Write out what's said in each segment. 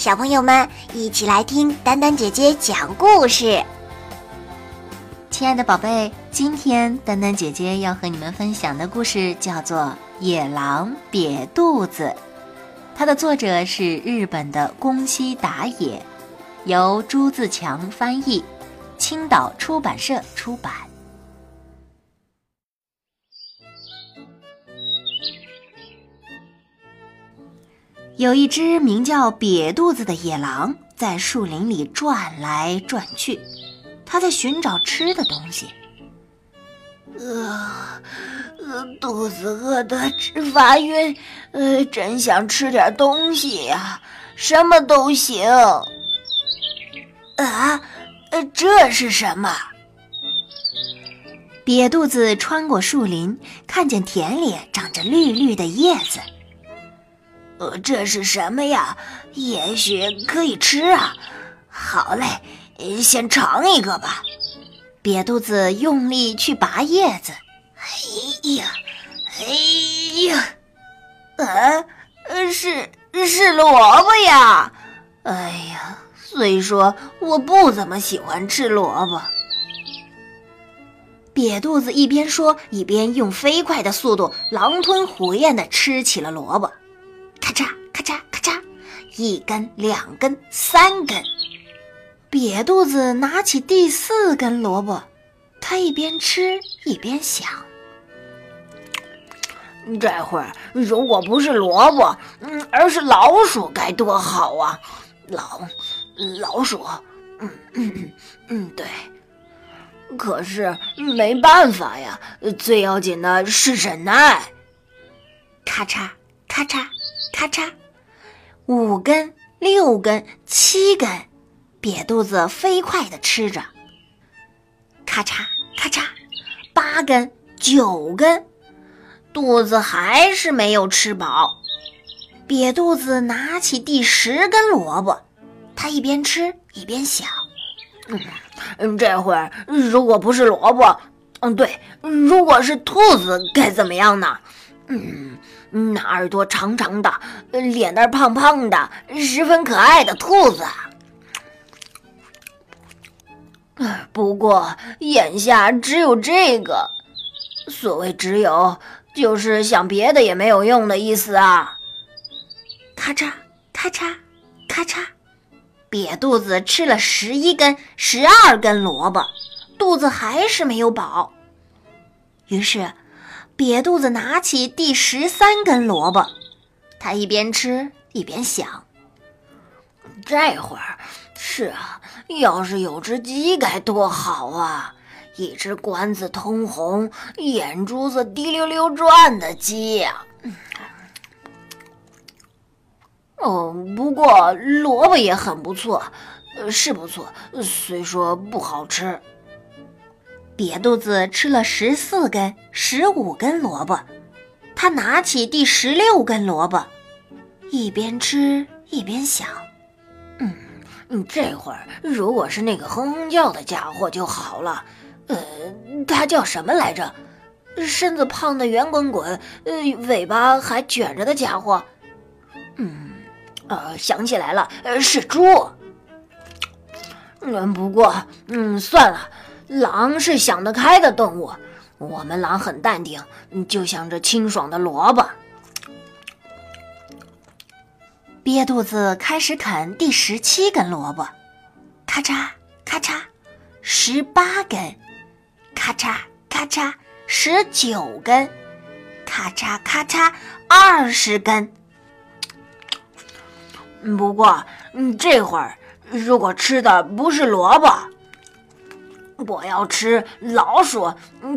小朋友们一起来听丹丹姐姐讲故事。亲爱的宝贝，今天丹丹姐姐要和你们分享的故事叫做《野狼瘪肚子》，它的作者是日本的宫西达也，由朱自强翻译，青岛出版社出版。有一只名叫瘪肚子的野狼在树林里转来转去，它在寻找吃的东西。呃，呃，肚子饿得直发晕，呃，真想吃点东西呀，什么都行。啊，呃，这是什么？瘪肚子穿过树林，看见田里长着绿绿的叶子。呃，这是什么呀？也许可以吃啊！好嘞，先尝一个吧。瘪肚子用力去拔叶子，哎呀，哎呀，啊，是是萝卜呀！哎呀，虽说我不怎么喜欢吃萝卜。瘪肚子一边说，一边用飞快的速度狼吞虎咽地吃起了萝卜。一根两根三根，瘪肚子拿起第四根萝卜，他一边吃一边想：这会儿如果不是萝卜，嗯，而是老鼠该多好啊！老老鼠，嗯嗯嗯嗯，对。可是没办法呀，最要紧的是忍耐。咔嚓咔嚓。咔嚓，五根、六根、七根，瘪肚子飞快地吃着。咔嚓咔嚓，八根、九根，肚子还是没有吃饱。瘪肚子拿起第十根萝卜，他一边吃一边想：嗯，这会儿如果不是萝卜，嗯，对，如果是兔子该怎么样呢？嗯。那耳朵长长的，脸蛋胖胖的，十分可爱的兔子。不过眼下只有这个，所谓只有，就是想别的也没有用的意思啊！咔嚓咔嚓咔嚓，瘪肚子吃了十一根、十二根萝卜，肚子还是没有饱，于是。瘪肚子拿起第十三根萝卜，他一边吃一边想：“这会儿是啊，要是有只鸡该多好啊！一只冠子通红、眼珠子滴溜溜转的鸡呀！”哦，不过萝卜也很不错，是不错，虽说不好吃。瘪肚子吃了十四根、十五根萝卜，他拿起第十六根萝卜，一边吃一边想：“嗯，这会儿如果是那个哼哼叫的家伙就好了。呃，他叫什么来着？身子胖的圆滚滚，呃，尾巴还卷着的家伙。嗯，呃，想起来了，呃，是猪。嗯，不过，嗯，算了。”狼是想得开的动物，我们狼很淡定，就像这清爽的萝卜。瘪肚子开始啃第十七根萝卜，咔嚓咔嚓，十八根，咔嚓咔嚓，十九根，咔嚓咔嚓，二十根。不过，这会儿如果吃的不是萝卜。我要吃老鼠、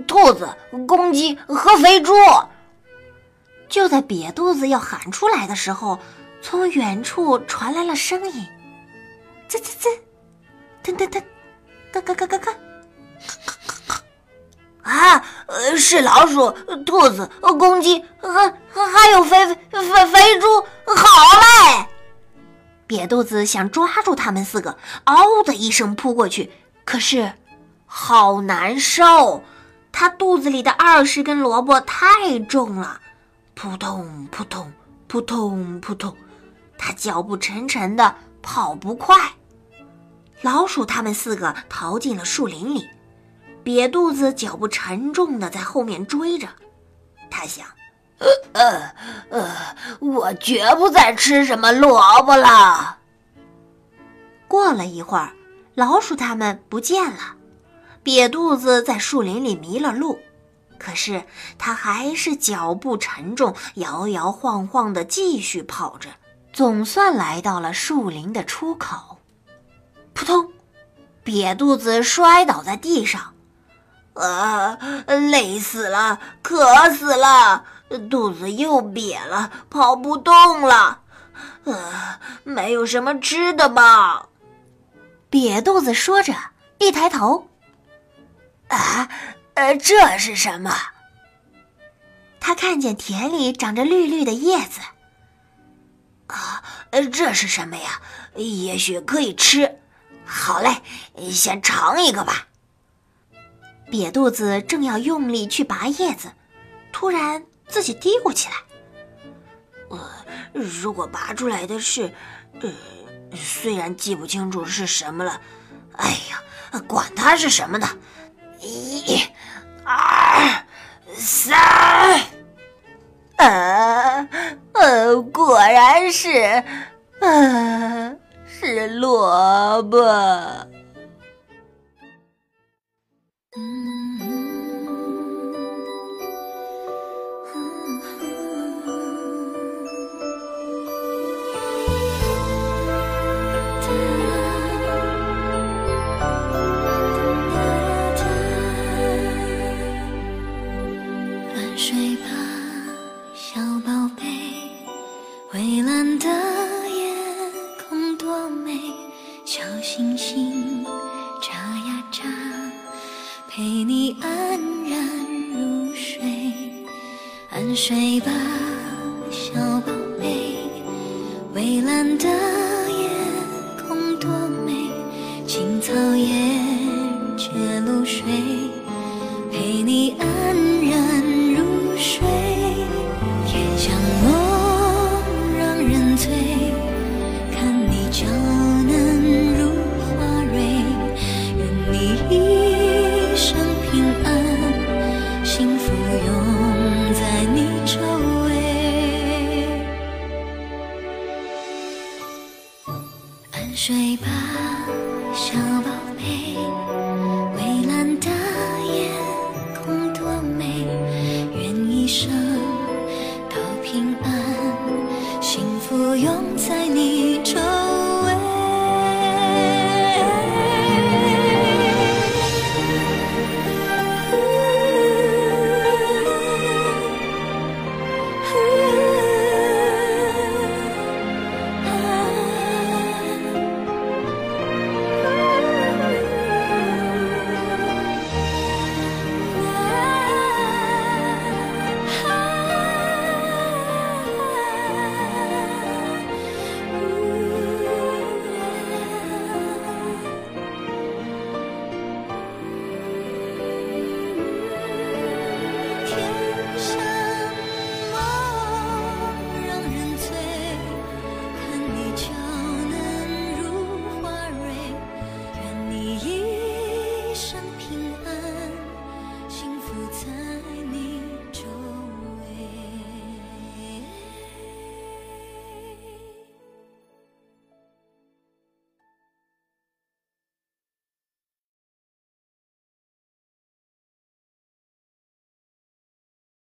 兔子、公鸡和肥猪。就在瘪肚子要喊出来的时候，从远处传来了声音：“滋滋滋，噔噔噔，嘎嘎嘎嘎嘎。”啊，是老鼠、兔子、公鸡，还还有肥肥肥肥猪。好嘞！瘪肚子想抓住他们四个，嗷的一声扑过去，可是。好难受，他肚子里的二十根萝卜太重了，扑通扑通扑通扑通，他脚步沉沉的跑不快。老鼠他们四个逃进了树林里，瘪肚子脚步沉重的在后面追着。他想：“呃呃呃，我绝不再吃什么萝卜了。”过了一会儿，老鼠他们不见了，瘪肚子在树林里迷了路。可是他还是脚步沉重，摇摇晃晃的继续跑着，总算来到了树林的出口。扑通，瘪肚子摔倒在地上，啊，累死了，渴死了，肚子又瘪了，跑不动了。呃，没有什么吃的吗？瘪肚子说着，一抬头，啊，呃，这是什么？他看见田里长着绿绿的叶子。啊，呃，这是什么呀？也许可以吃。好嘞，先尝一个吧。瘪肚子正要用力去拔叶子，突然自己嘀咕起来：“呃，如果拔出来的是……呃，虽然记不清楚是什么了，哎呀，管它是什么呢！一、二、三……呃呃，果然是……啊。”是萝卜。沉睡吧，小宝贝。蔚蓝的夜空多美，青草也结露水，陪你安然入睡。天像梦，让人醉，睡吧，小宝贝，